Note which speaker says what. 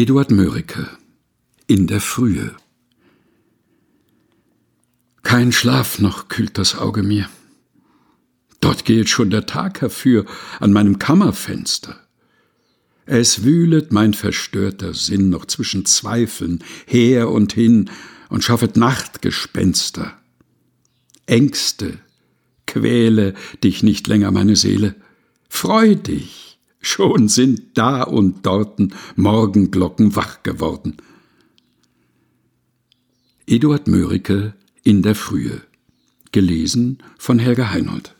Speaker 1: Eduard Mörike In der Frühe Kein Schlaf noch kühlt das Auge mir. Dort geht schon der Tag herfür an meinem Kammerfenster. Es wühlet mein verstörter Sinn noch zwischen Zweifeln her und hin und schaffet Nachtgespenster. Ängste quäle dich nicht länger meine Seele. Freu dich, schon sind da und dorten Morgenglocken wach geworden. Eduard Mörike in der Frühe. Gelesen von Helga Heinold.